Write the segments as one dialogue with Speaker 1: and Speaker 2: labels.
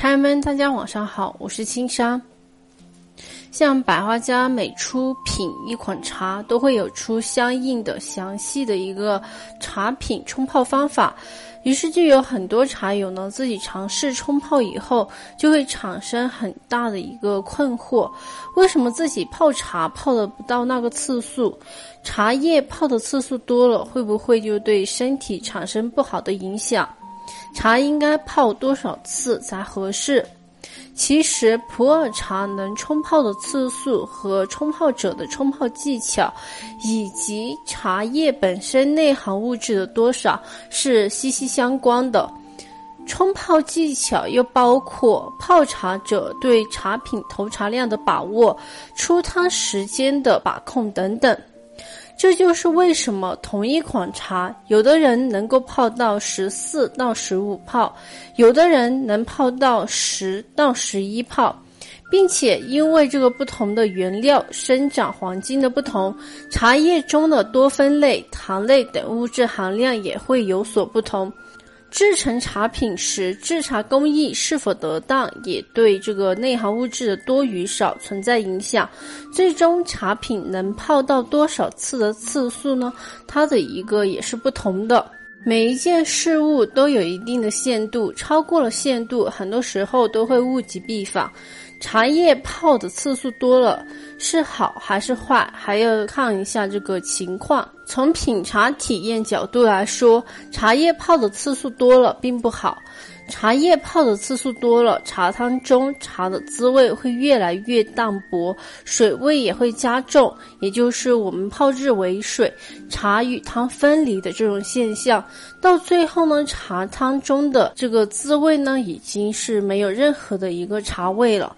Speaker 1: 茶友们，大家晚上好，我是青山。像百花家每出品一款茶，都会有出相应的详细的一个茶品冲泡方法。于是就有很多茶友呢，自己尝试冲泡以后，就会产生很大的一个困惑：为什么自己泡茶泡的不到那个次数？茶叶泡的次数多了，会不会就对身体产生不好的影响？茶应该泡多少次才合适？其实普洱茶能冲泡的次数和冲泡者的冲泡技巧，以及茶叶本身内含物质的多少是息息相关的。冲泡技巧又包括泡茶者对茶品投茶量的把握、出汤时间的把控等等。这就是为什么同一款茶，有的人能够泡到十四到十五泡，有的人能泡到十到十一泡，并且因为这个不同的原料生长环境的不同，茶叶中的多酚类、糖类等物质含量也会有所不同。制成茶品时，制茶工艺是否得当，也对这个内含物质的多与少存在影响。最终茶品能泡到多少次的次数呢？它的一个也是不同的。每一件事物都有一定的限度，超过了限度，很多时候都会物极必反。茶叶泡的次数多了是好还是坏，还要看一下这个情况。从品茶体验角度来说，茶叶泡的次数多了并不好。茶叶泡的次数多了，茶汤中茶的滋味会越来越淡薄，水味也会加重，也就是我们泡制为水，茶与汤分离的这种现象。到最后呢，茶汤中的这个滋味呢，已经是没有任何的一个茶味了。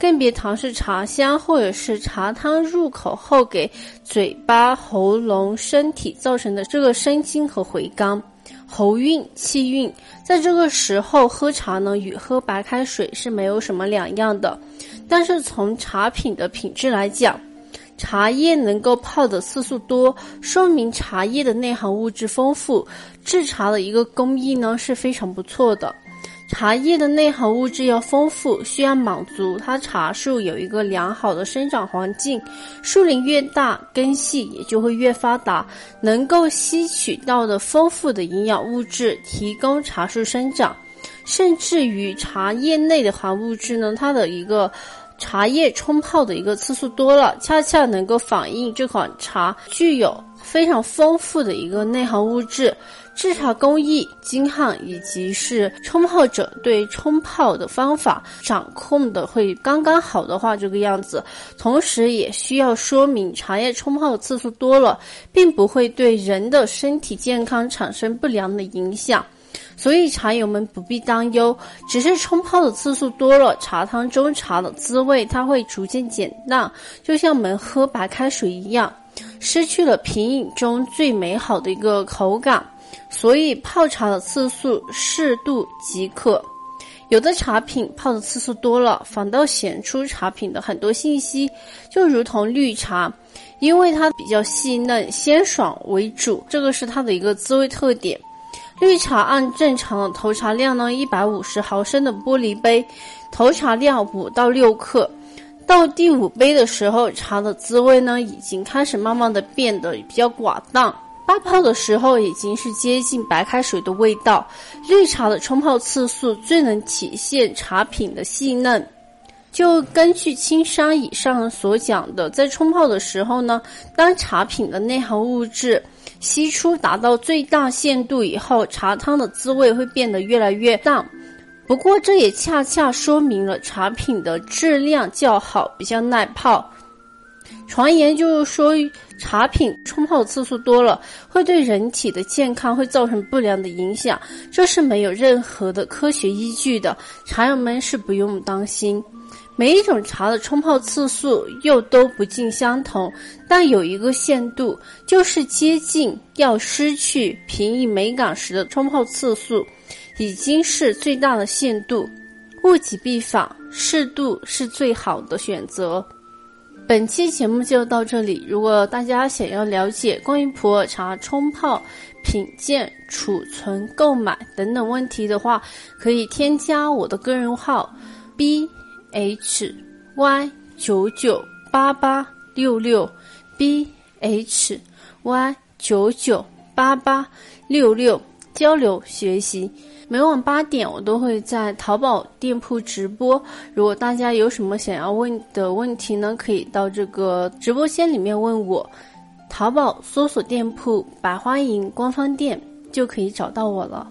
Speaker 1: 更别谈是茶香，或者是茶汤入口后给嘴巴、喉咙、身体造成的这个生津和回甘、喉运、气韵。在这个时候喝茶呢，与喝白开水是没有什么两样的。但是从茶品的品质来讲，茶叶能够泡的次数多，说明茶叶的内含物质丰富，制茶的一个工艺呢是非常不错的。茶叶的内含物质要丰富，需要满足它茶树有一个良好的生长环境。树龄越大，根系也就会越发达，能够吸取到的丰富的营养物质，提供茶树生长。甚至于茶叶内的含物质呢，它的一个茶叶冲泡的一个次数多了，恰恰能够反映这款茶具有非常丰富的一个内含物质。制茶工艺精悍，以及是冲泡者对冲泡的方法掌控的会刚刚好的话，这个样子，同时也需要说明茶叶冲泡的次数多了，并不会对人的身体健康产生不良的影响，所以茶友们不必担忧，只是冲泡的次数多了，茶汤中茶的滋味它会逐渐减淡，就像我们喝白开水一样，失去了品饮中最美好的一个口感。所以泡茶的次数适度即可。有的茶品泡的次数多了，反倒显出茶品的很多信息。就如同绿茶，因为它比较细嫩、鲜爽为主，这个是它的一个滋味特点。绿茶按正常的投茶量呢，一百五十毫升的玻璃杯，投茶量五到六克。到第五杯的时候，茶的滋味呢，已经开始慢慢的变得比较寡淡。发泡的时候已经是接近白开水的味道。绿茶的冲泡次数最能体现茶品的细嫩。就根据青山以上所讲的，在冲泡的时候呢，当茶品的内含物质析出达到最大限度以后，茶汤的滋味会变得越来越淡。不过这也恰恰说明了茶品的质量较好，比较耐泡。传言就是说，茶品冲泡次数多了，会对人体的健康会造成不良的影响，这是没有任何的科学依据的。茶友们是不用担心。每一种茶的冲泡次数又都不尽相同，但有一个限度，就是接近要失去品饮美感时的冲泡次数，已经是最大的限度。物极必反，适度是最好的选择。本期节目就到这里。如果大家想要了解关于普洱茶冲泡、品鉴、储存、购买等等问题的话，可以添加我的个人号 b h y 九九八八六六 b h y 九九八八六六交流学习。每晚八点，我都会在淘宝店铺直播。如果大家有什么想要问的问题呢，可以到这个直播间里面问我。淘宝搜索店铺“百花营”官方店就可以找到我了。